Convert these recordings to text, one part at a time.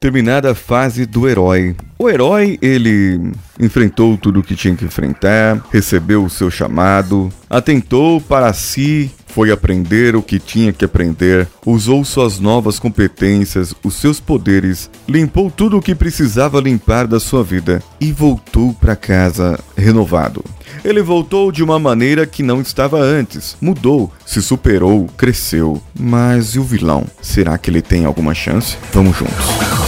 Terminada a fase do herói. O herói, ele enfrentou tudo o que tinha que enfrentar, recebeu o seu chamado, atentou para si, foi aprender o que tinha que aprender, usou suas novas competências, os seus poderes, limpou tudo o que precisava limpar da sua vida e voltou para casa renovado. Ele voltou de uma maneira que não estava antes, mudou, se superou, cresceu. Mas e o vilão? Será que ele tem alguma chance? Vamos juntos.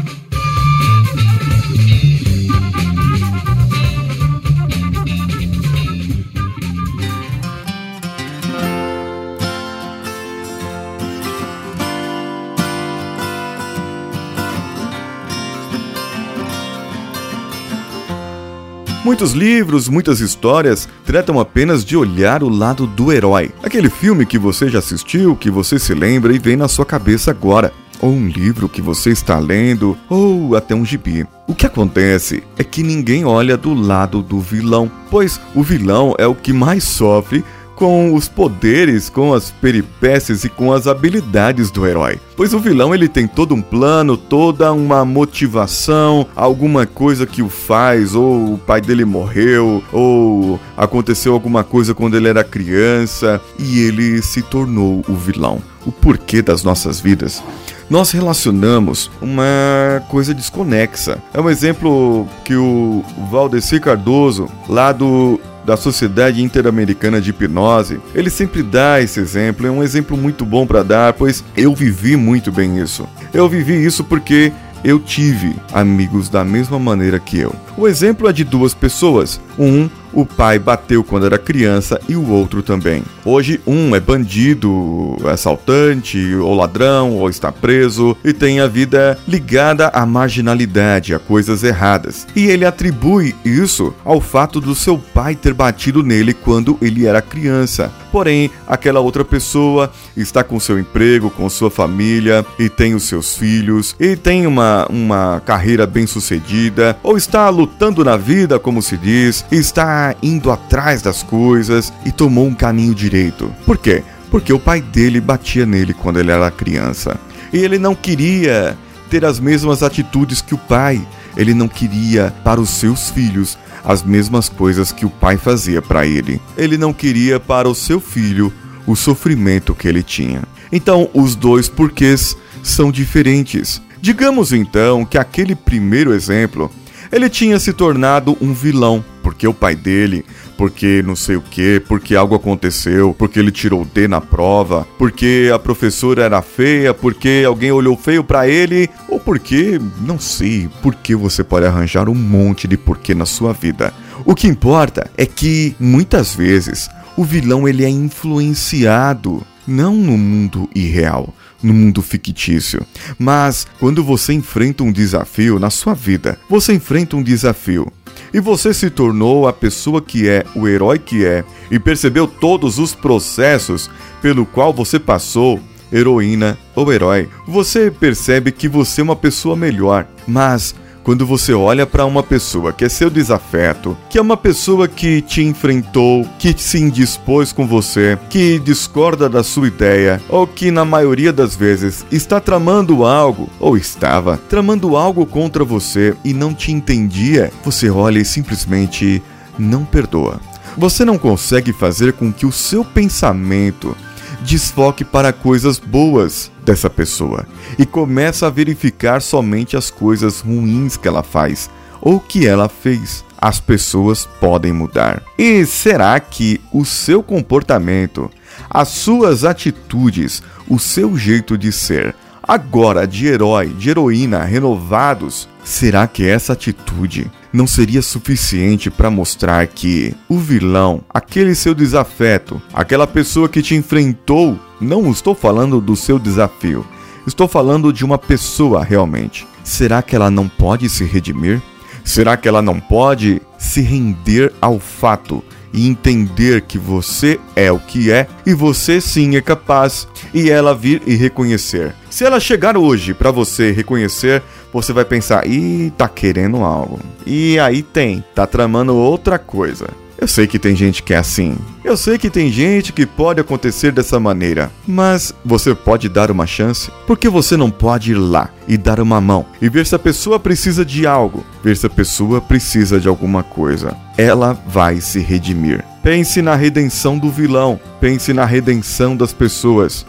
Muitos livros, muitas histórias tratam apenas de olhar o lado do herói. Aquele filme que você já assistiu, que você se lembra e vem na sua cabeça agora. Ou um livro que você está lendo, ou até um gibi. O que acontece é que ninguém olha do lado do vilão, pois o vilão é o que mais sofre com os poderes, com as peripécias e com as habilidades do herói. Pois o vilão ele tem todo um plano, toda uma motivação, alguma coisa que o faz, ou o pai dele morreu, ou aconteceu alguma coisa quando ele era criança e ele se tornou o vilão. O porquê das nossas vidas nós relacionamos uma coisa desconexa. É um exemplo que o Valdeci Cardoso, lá do da Sociedade Interamericana de Hipnose, ele sempre dá esse exemplo, é um exemplo muito bom para dar, pois eu vivi muito bem isso. Eu vivi isso porque eu tive amigos da mesma maneira que eu. O exemplo é de duas pessoas. Um o pai bateu quando era criança e o outro também. Hoje, um é bandido, assaltante, ou ladrão, ou está preso e tem a vida ligada à marginalidade, a coisas erradas. E ele atribui isso ao fato do seu pai ter batido nele quando ele era criança. Porém, aquela outra pessoa está com seu emprego, com sua família e tem os seus filhos e tem uma, uma carreira bem sucedida ou está lutando na vida, como se diz, está indo atrás das coisas e tomou um caminho direito. Por quê? Porque o pai dele batia nele quando ele era criança. E ele não queria ter as mesmas atitudes que o pai. Ele não queria para os seus filhos as mesmas coisas que o pai fazia para ele. Ele não queria para o seu filho o sofrimento que ele tinha. Então, os dois porquês são diferentes. Digamos então que aquele primeiro exemplo, ele tinha se tornado um vilão porque o pai dele, porque não sei o que, porque algo aconteceu, porque ele tirou D na prova, porque a professora era feia, porque alguém olhou feio para ele, ou porque, não sei, porque você pode arranjar um monte de porquê na sua vida. O que importa é que muitas vezes o vilão ele é influenciado não no mundo irreal, no mundo fictício. Mas quando você enfrenta um desafio na sua vida, você enfrenta um desafio e você se tornou a pessoa que é, o herói que é, e percebeu todos os processos pelo qual você passou, heroína ou herói, você percebe que você é uma pessoa melhor. Mas quando você olha para uma pessoa que é seu desafeto, que é uma pessoa que te enfrentou, que se indispôs com você, que discorda da sua ideia, ou que na maioria das vezes está tramando algo, ou estava tramando algo contra você e não te entendia, você olha e simplesmente não perdoa. Você não consegue fazer com que o seu pensamento desfoque para coisas boas dessa pessoa e começa a verificar somente as coisas ruins que ela faz ou que ela fez. As pessoas podem mudar. E será que o seu comportamento, as suas atitudes, o seu jeito de ser, agora de herói, de heroína renovados, será que essa atitude não seria suficiente para mostrar que o vilão, aquele seu desafeto, aquela pessoa que te enfrentou, não estou falando do seu desafio, estou falando de uma pessoa realmente. Será que ela não pode se redimir? Será que ela não pode se render ao fato e entender que você é o que é e você sim é capaz e ela vir e reconhecer. Se ela chegar hoje para você reconhecer, você vai pensar: "Ih, tá querendo algo". E aí tem, tá tramando outra coisa. Eu sei que tem gente que é assim. Eu sei que tem gente que pode acontecer dessa maneira. Mas você pode dar uma chance? Porque você não pode ir lá e dar uma mão e ver se a pessoa precisa de algo, ver se a pessoa precisa de alguma coisa. Ela vai se redimir. Pense na redenção do vilão, pense na redenção das pessoas.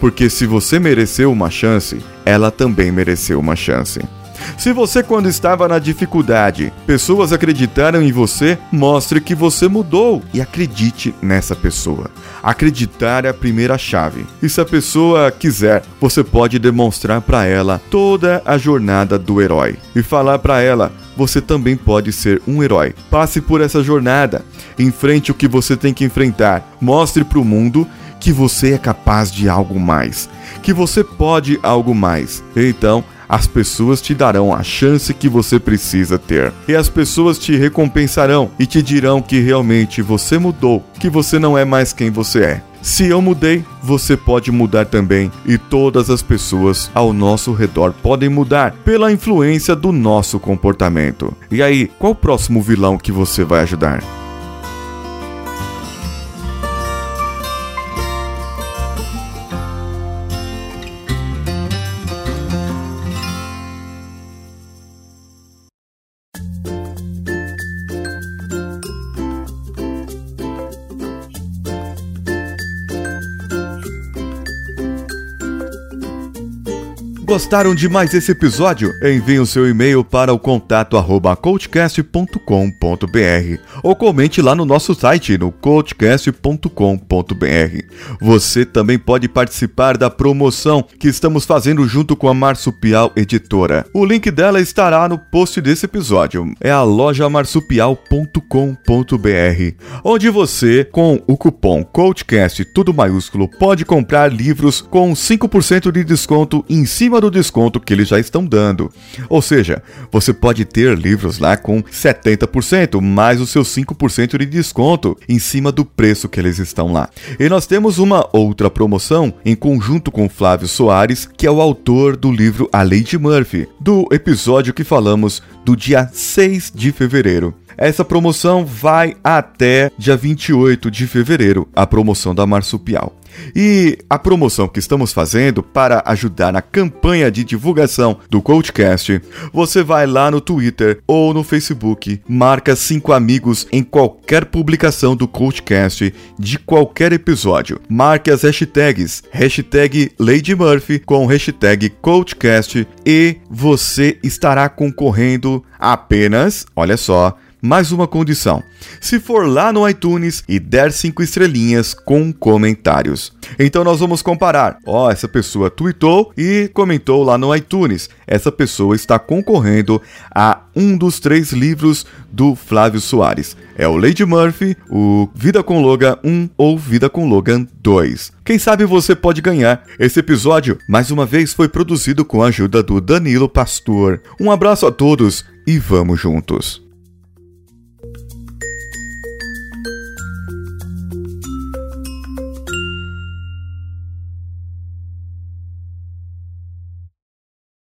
Porque se você mereceu uma chance, ela também mereceu uma chance. Se você, quando estava na dificuldade, pessoas acreditaram em você, mostre que você mudou e acredite nessa pessoa. Acreditar é a primeira chave. E se a pessoa quiser, você pode demonstrar para ela toda a jornada do herói e falar para ela você também pode ser um herói. Passe por essa jornada, enfrente o que você tem que enfrentar, mostre para o mundo que você é capaz de algo mais, que você pode algo mais. Então, as pessoas te darão a chance que você precisa ter. E as pessoas te recompensarão e te dirão que realmente você mudou, que você não é mais quem você é. Se eu mudei, você pode mudar também, e todas as pessoas ao nosso redor podem mudar pela influência do nosso comportamento. E aí, qual o próximo vilão que você vai ajudar? Gostaram de mais esse episódio? Envie o seu e-mail para o contato arroba coachcast.com.br ou comente lá no nosso site no coachcast.com.br. Você também pode participar da promoção que estamos fazendo junto com a Marsupial Editora. O link dela estará no post desse episódio. É a loja marsupial.com.br, onde você, com o cupom CoachCast tudo maiúsculo, pode comprar livros com 5% de desconto em cima acima do desconto que eles já estão dando. Ou seja, você pode ter livros lá com 70% mais o seu 5% de desconto em cima do preço que eles estão lá. E nós temos uma outra promoção em conjunto com Flávio Soares, que é o autor do livro A Lady Murphy, do episódio que falamos do dia 6 de fevereiro. Essa promoção vai até dia 28 de fevereiro, a promoção da Marsupial. E a promoção que estamos fazendo para ajudar na campanha de divulgação do Coachcast, você vai lá no Twitter ou no Facebook, marca cinco amigos em qualquer publicação do Coachcast de qualquer episódio. Marque as hashtags, hashtag Lady Murphy com hashtag Coachcast e você estará concorrendo apenas, olha só, mais uma condição: se for lá no iTunes e der cinco estrelinhas com comentários. Então nós vamos comparar. Ó, oh, essa pessoa tweetou e comentou lá no iTunes. Essa pessoa está concorrendo a um dos três livros do Flávio Soares. É o Lady Murphy, o Vida com Logan 1 ou Vida com Logan 2. Quem sabe você pode ganhar. Esse episódio, mais uma vez, foi produzido com a ajuda do Danilo Pastor. Um abraço a todos e vamos juntos.